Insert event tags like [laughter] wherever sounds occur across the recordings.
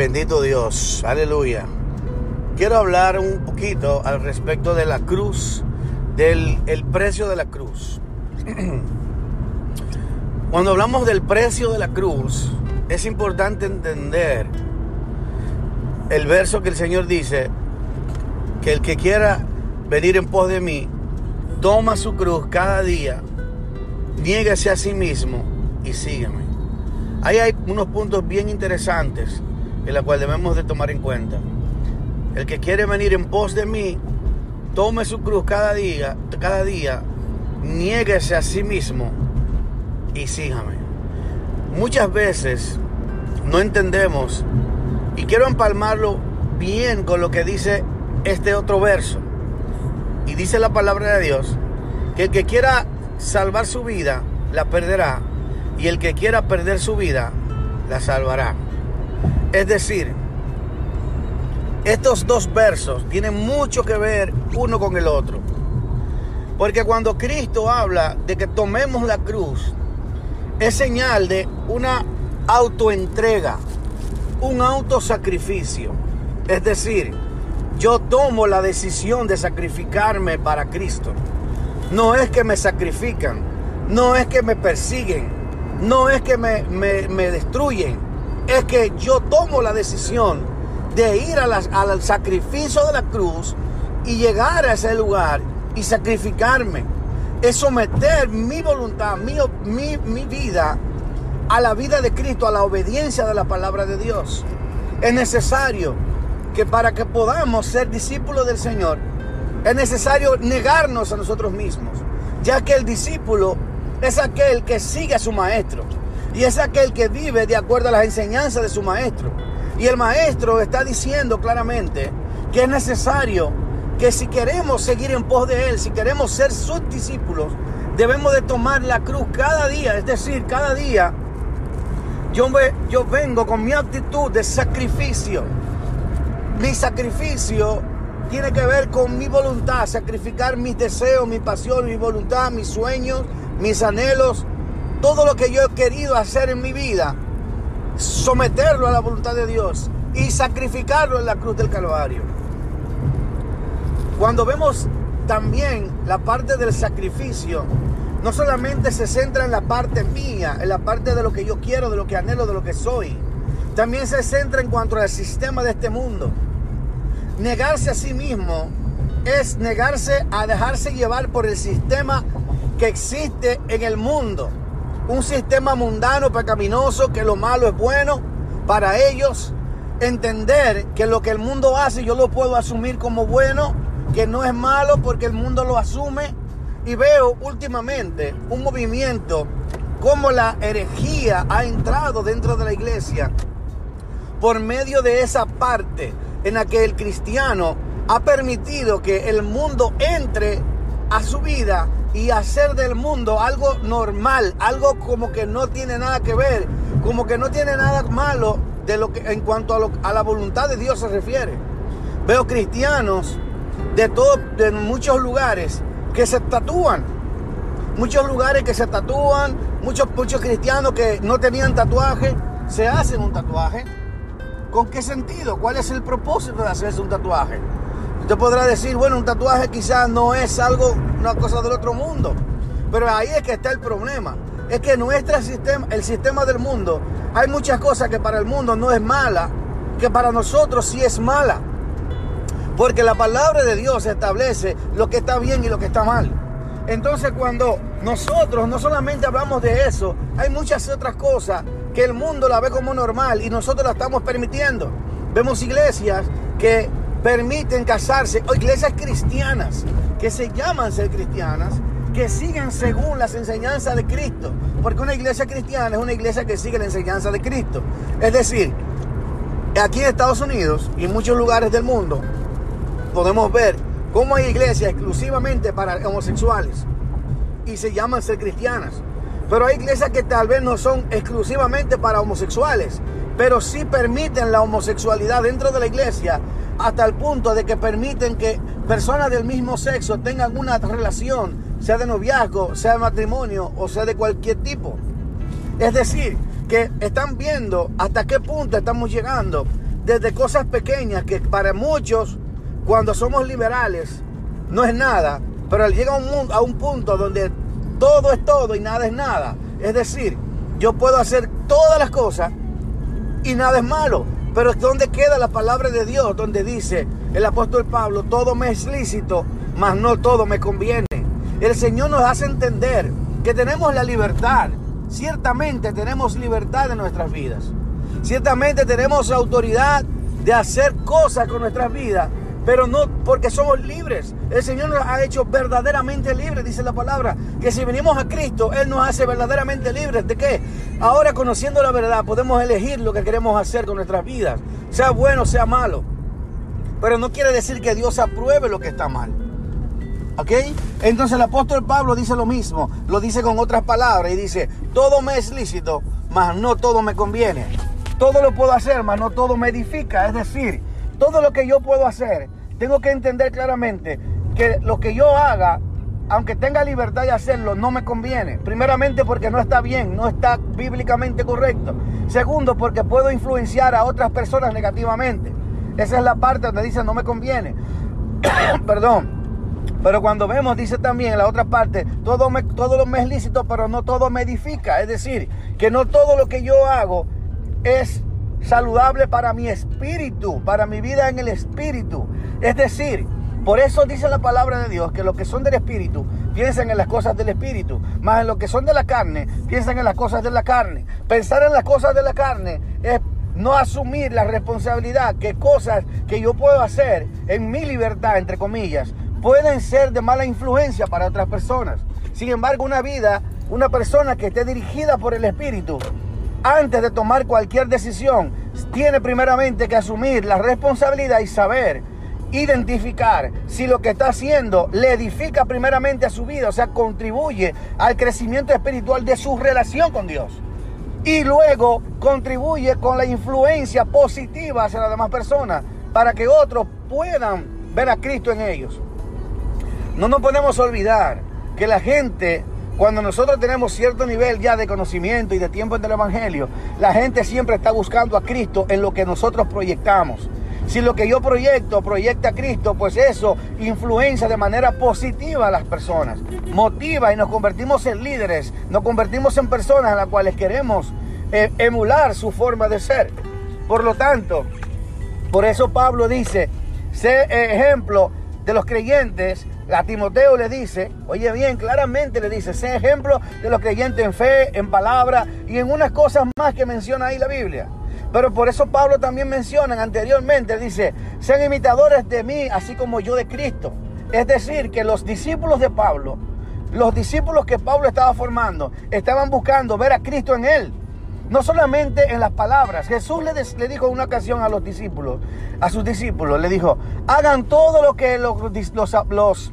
Bendito Dios, aleluya. Quiero hablar un poquito al respecto de la cruz, del el precio de la cruz. [clears throat] Cuando hablamos del precio de la cruz, es importante entender el verso que el Señor dice, que el que quiera venir en pos de mí, toma su cruz cada día, niégase a sí mismo y sígueme. Ahí hay unos puntos bien interesantes en los cuales debemos de tomar en cuenta. El que quiere venir en pos de mí, tome su cruz cada día, cada día, niéguese a sí mismo y sígame. Muchas veces no entendemos y quiero empalmarlo bien con lo que dice este otro verso. Y dice la palabra de Dios que el que quiera salvar su vida, la perderá. Y el que quiera perder su vida, la salvará. Es decir, estos dos versos tienen mucho que ver uno con el otro. Porque cuando Cristo habla de que tomemos la cruz, es señal de una autoentrega, un autosacrificio. Es decir, yo tomo la decisión de sacrificarme para Cristo. No es que me sacrifican, no es que me persiguen, no es que me, destruyen, es que yo tomo la decisión de ir al sacrificio de la cruz y llegar a ese lugar y sacrificarme. Es someter mi voluntad, mi, mi, mi vida a la vida de Cristo, a la obediencia de la palabra de Dios. Es necesario que para que podamos ser discípulos del Señor, es necesario negarnos a nosotros mismos, ya que el discípulo es aquel que sigue a su maestro y es aquel que vive de acuerdo a las enseñanzas de su maestro. Y el maestro está diciendo claramente que es necesario que si queremos seguir en pos de él, si queremos ser sus discípulos, debemos de tomar la cruz cada día, es decir, cada día yo, yo vengo con mi actitud de sacrificio mi sacrificio tiene que ver con mi voluntad, sacrificar mis deseos, mi pasión, mi voluntad, mis sueños, mis anhelos, todo lo que yo he querido hacer en mi vida, someterlo a la voluntad de Dios y sacrificarlo en la cruz del Calvario. Cuando vemos también la parte del sacrificio, no solamente se centra en la parte mía, en la parte de lo que yo quiero, de lo que anhelo, de lo que soy, también se centra en cuanto al sistema de este mundo. Negarse a sí mismo es negarse a dejarse llevar por el sistema que existe en el mundo. Un sistema mundano, pecaminoso, que lo malo es bueno para ellos. Entender que lo que el mundo hace yo lo puedo asumir como bueno, que no es malo porque el mundo lo asume. Y veo últimamente un movimiento como la herejía ha entrado dentro de la iglesia por medio de esa parte en la que el cristiano ha permitido que el mundo entre a su vida y hacer del mundo algo normal, algo como que no tiene nada que ver, como que no tiene nada malo de lo que en cuanto a, a la voluntad de Dios se refiere. Veo cristianos de todo, de muchos lugares que se tatúan, muchos lugares que se tatúan, muchos, muchos cristianos que no tenían tatuaje se hacen un tatuaje ¿Con qué sentido? ¿Cuál es el propósito de hacerse un tatuaje? Usted podrá decir, bueno, un tatuaje quizás no es algo, una cosa del otro mundo. Pero ahí es que está el problema. Es que nuestro sistema, el sistema del mundo, hay muchas cosas que para el mundo no es mala, que para nosotros sí es mala. Porque la palabra de Dios establece lo que está bien y lo que está mal. Entonces cuando nosotros no solamente hablamos de eso, hay muchas otras cosas que el mundo la ve como normal y nosotros la estamos permitiendo. Vemos iglesias que permiten casarse, o iglesias cristianas que se llaman ser cristianas, que siguen según las enseñanzas de Cristo. Porque una iglesia cristiana es una iglesia que sigue la enseñanza de Cristo. Es decir, aquí en Estados Unidos y en muchos lugares del mundo podemos ver cómo hay iglesias exclusivamente para homosexuales y se llaman ser cristianas. Pero hay iglesias que tal vez no son exclusivamente para homosexuales, pero sí permiten la homosexualidad dentro de la iglesia hasta el punto de que permiten que personas del mismo sexo tengan una relación, sea de noviazgo, sea de matrimonio o sea de cualquier tipo. Es decir, que están viendo hasta qué punto estamos llegando desde cosas pequeñas que para muchos, cuando somos liberales, no es nada, pero llega un, a un punto donde todo es todo y nada es nada. Es decir, yo puedo hacer todas las cosas y nada es malo. Pero ¿dónde queda la palabra de Dios? Donde dice el apóstol Pablo, todo me es lícito, mas no todo me conviene. El Señor nos hace entender que tenemos la libertad. Ciertamente tenemos libertad en nuestras vidas. Ciertamente tenemos autoridad de hacer cosas con nuestras vidas, pero no porque somos libres. El Señor nos ha hecho verdaderamente libres, dice la palabra, que si venimos a Cristo, Él nos hace verdaderamente libres. ¿De qué? Ahora conociendo la verdad, podemos elegir lo que queremos hacer con nuestras vidas, sea bueno, sea malo. Pero no quiere decir que Dios apruebe lo que está mal. ¿Ok? Entonces el apóstol Pablo dice lo mismo, lo dice con otras palabras y dice, todo me es lícito, mas no todo me conviene. Todo lo puedo hacer, mas no todo me edifica. Es decir, todo lo que yo puedo hacer, tengo que entender claramente que lo que yo haga, aunque tenga libertad de hacerlo, no me conviene. Primeramente porque no está bien, no está bíblicamente correcto. Segundo, porque puedo influenciar a otras personas negativamente. Esa es la parte donde dice no me conviene. [coughs] Perdón. Pero cuando vemos, dice también la otra parte, todo, me, todo lo me es lícito, pero no todo me edifica. Es decir, que no todo lo que yo hago es saludable para mi espíritu, para mi vida en el espíritu. Es decir, por eso dice la palabra de Dios que los que son del espíritu piensan en las cosas del espíritu, más en los que son de la carne piensan en las cosas de la carne. Pensar en las cosas de la carne es no asumir la responsabilidad que cosas que yo puedo hacer en mi libertad, entre comillas, pueden ser de mala influencia para otras personas. Sin embargo, una vida, una persona que esté dirigida por el Espíritu, antes de tomar cualquier decisión, tiene primeramente que asumir la responsabilidad y saber identificar si lo que está haciendo le edifica primeramente a su vida, o sea, contribuye al crecimiento espiritual de su relación con Dios. Y luego contribuye con la influencia positiva hacia las demás personas para que otros puedan ver a Cristo en ellos. No nos podemos olvidar que la gente cuando nosotros tenemos cierto nivel ya de conocimiento y de tiempo en el Evangelio, la gente siempre está buscando a Cristo en lo que nosotros proyectamos. Si lo que yo proyecto proyecta a Cristo, pues eso influencia de manera positiva a las personas, motiva y nos convertimos en líderes, nos convertimos en personas a las cuales queremos eh, emular su forma de ser. Por lo tanto, por eso Pablo dice, sé ejemplo de los creyentes a Timoteo le dice, oye bien, claramente le dice, sé ejemplo de los creyentes en fe, en palabra y en unas cosas más que menciona ahí la Biblia. Pero por eso Pablo también menciona anteriormente, dice, sean imitadores de mí, así como yo de Cristo. Es decir, que los discípulos de Pablo, los discípulos que Pablo estaba formando, estaban buscando ver a Cristo en él. No solamente en las palabras. Jesús le, le, dijo una ocasión a los discípulos, a sus discípulos, le dijo, hagan todo lo que los, los, los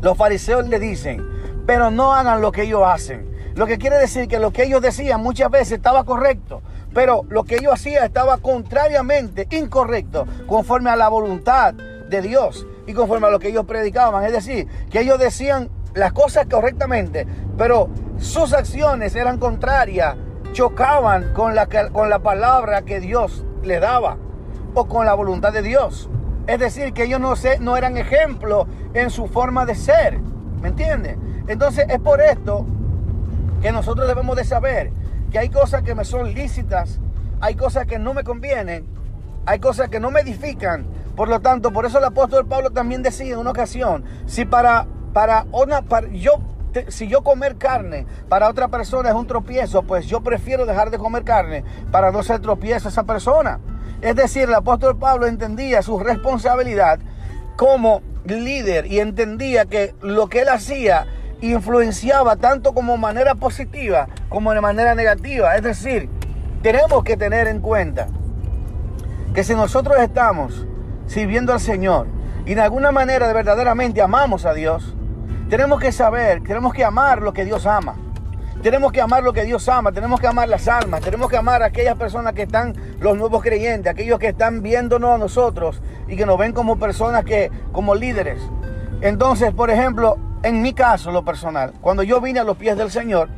los fariseos le dicen, pero no hagan lo que ellos hacen. Lo que quiere decir que lo que ellos decían muchas veces estaba correcto, pero lo que ellos hacían estaba contrariamente incorrecto, conforme a la voluntad de Dios y conforme a lo que ellos predicaban. Es decir, que ellos decían las cosas correctamente, pero sus acciones eran contrarias, chocaban con la, con la palabra que Dios le daba o con la voluntad de Dios. Es decir, que ellos no, no eran ejemplo en su forma de ser. ¿Me entiendes? Entonces es por esto que nosotros debemos de saber que hay cosas que me son lícitas, hay cosas que no me convienen, hay cosas que no me edifican. Por lo tanto, por eso el apóstol Pablo también decía en una ocasión, si para, para una, para, yo si yo comer carne para otra persona es un tropiezo, pues yo prefiero dejar de comer carne para no ser tropiezo a esa persona. Es decir, el apóstol Pablo entendía su responsabilidad como líder y entendía que lo que él hacía influenciaba tanto como manera positiva como de manera negativa. Es decir, tenemos que tener en cuenta que si nosotros estamos sirviendo al Señor y de alguna manera de verdaderamente amamos a Dios, tenemos que saber, tenemos que amar lo que Dios ama. Tenemos que amar lo que Dios ama, tenemos que amar las almas, tenemos que amar a aquellas personas que están, los nuevos creyentes, aquellos que están viéndonos a nosotros y que nos ven como personas que, como líderes. Entonces, por ejemplo, en mi caso, lo personal, cuando yo vine a los pies del Señor,